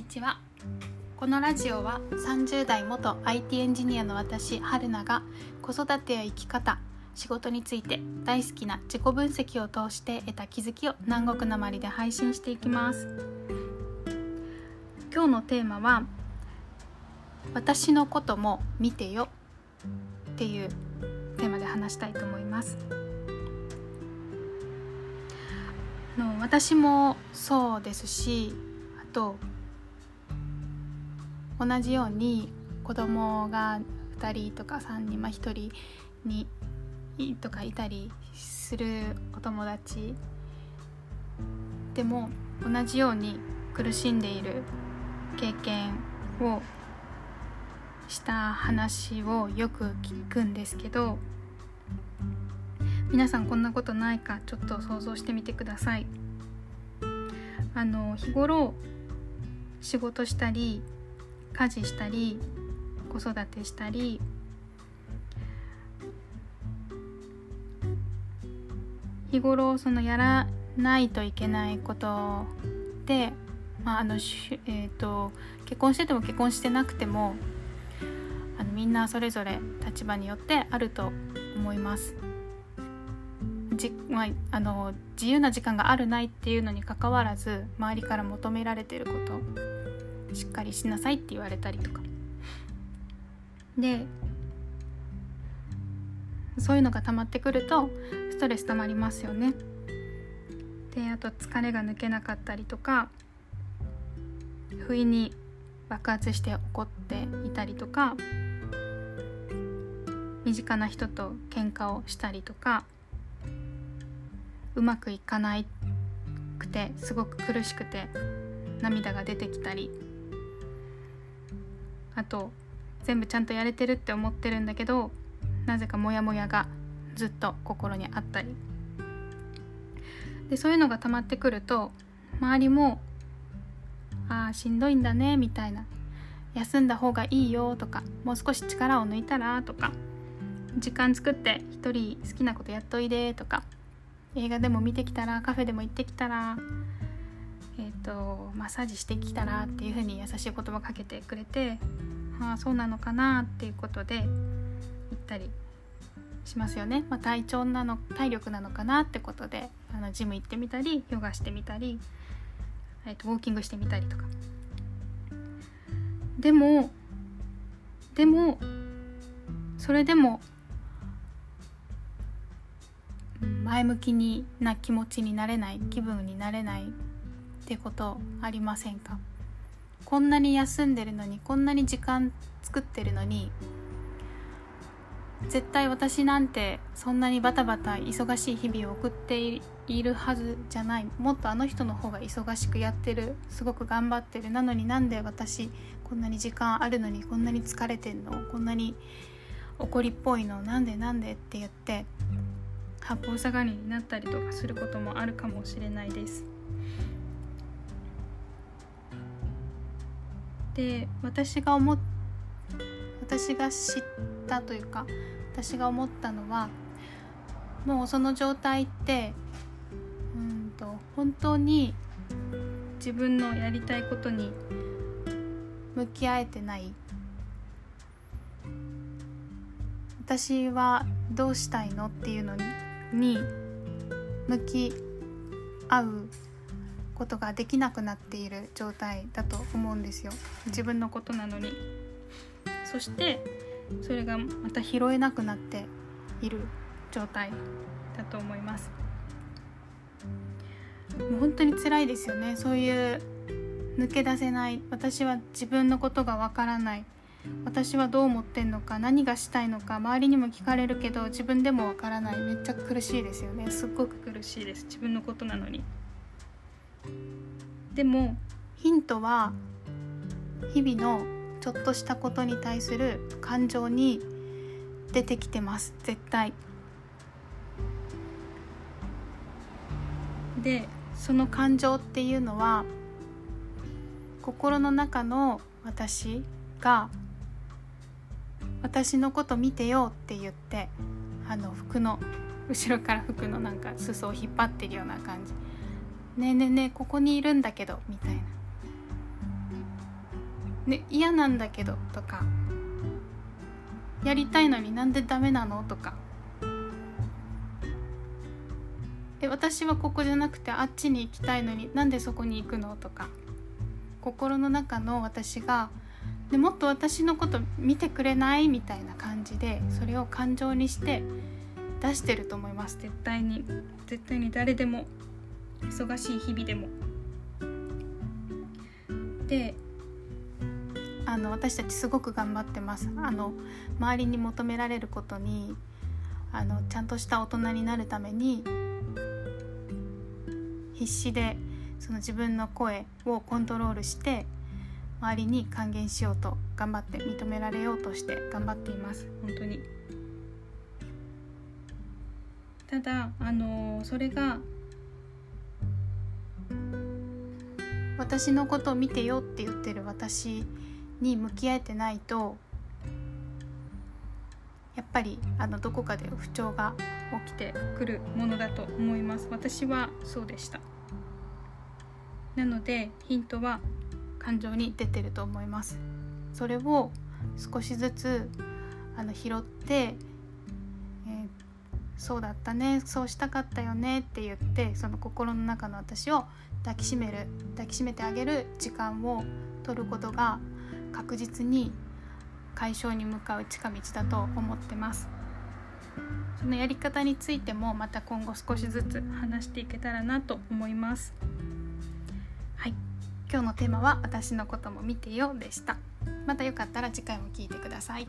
にちは。このラジオは30代元 IT エンジニアの私春菜が子育てや生き方仕事について大好きな自己分析を通して得た気づきを南国なまりで配信していきます。今日のテーマは私のことも見てよっていうテーマで話したいと思います。の私もそうですしあと同じように子供が2人とか3人まあ1人にとかいたりするお友達でも同じように苦しんでいる経験をした話をよく聞くんですけど皆さんこんなことないかちょっと想像してみてください。あの日頃仕事したり家事したり子育てしたり日頃そのやらないといけないことで、まああのえーと、結婚してても結婚してなくてもあのみんなそれぞれ立場によってあると思います。じまあ、あの自由な時間があるないっていうのにかかわらず周りから求められてることしっかりしなさいって言われたりとかでそういうのが溜まってくるとストレス溜まりますよね。であと疲れが抜けなかったりとか不意に爆発して怒っていたりとか身近な人と喧嘩をしたりとかうまくいかないくてすごく苦しくて涙が出てきたりあと全部ちゃんとやれてるって思ってるんだけどなぜかモヤモヤがずっと心にあったり。でそういうのが溜まってくると周りも「ああしんどいんだね」みたいな「休んだ方がいいよ」とか「もう少し力を抜いたら」とか「時間作って一人好きなことやっといで」とか「映画でも見てきたらカフェでも行ってきたら」えーと、マッサージしてきたらっていう風に優しい言葉かけてくれてああそうなのかなっていうことで行ったりしますよね、まあ、体調なの体力なのかなってことであのジム行ってみたりヨガしてみたり、えー、とウォーキングしてみたりとか。でもでもそれでも前向きにな気持ちになれない気分になれないってことありませんか？こんなに休んでるのにこんなに時間作ってるのに絶対私なんてそんなにバタバタ忙しい日々を送っているはずじゃない。もっとあの人の方が忙しくやってるすごく頑張ってる。なのになんで私こんなに時間あるのにこんなに疲れてんの？こんなに怒りっぽいの？なんでなんでって言って八方下がりになったりとかすることもあるかもしれないです。で私が思私が知ったというか私が思ったのはもうその状態ってうんと本当に自分のやりたいことに向き合えてない。私はどうしたいのっていうのに向き合うことができなくなっている状態だと思うんですよ。自分のことなのに。そしてそれがまた拾えなくなっている状態だと思います。もう本当に辛いですよね。そういう抜け出せない。私は自分のことがわからない。私はどう思ってんのか。何がしたいのか。周りにも聞かれるけど自分でもわからない。めっちゃ苦しいですよね。すっごく苦しいです。自分のことなのに。でもヒントは日々のちょっとしたことに対する感情に出てきてます絶対。でその感情っていうのは心の中の私が私のこと見てよって言ってあの服の後ろから服のなんか裾を引っ張ってるような感じねえねえねえここにいるんだけどみたいな。ね、嫌なんだけどとかやりたいのになんでダメなのとか。え私はここじゃなくてあっちに行きたいのになんでそこに行くのとか。心の中の私がでもっと私のこと見てくれないみたいな感じでそれを感情にして出してると思います。絶対に。絶対に誰でも。忙しい日々でも。であの私たちすごく頑張ってます。あの周りに求められることにあのちゃんとした大人になるために必死でその自分の声をコントロールして周りに還元しようと頑張って認められようとして頑張っています。本当に。ただあのそれが私のことを見てよって言ってる私に向き合えてないとやっぱりあのどこかで不調が起きてくるものだと思います。私はそうでした。なのでヒントは感情に出てると思います。それを少しずつあの拾って、そうだったねそうしたかったよねって言ってその心の中の私を抱きしめる抱きしめてあげる時間を取ることが確実に解消に向かう近道だと思ってます。そのやり方についてもまた今後少しずつ話していけたらなと思います。はい。今日のテーマは私のことも見てよでした。またよかったら次回も聞いてください。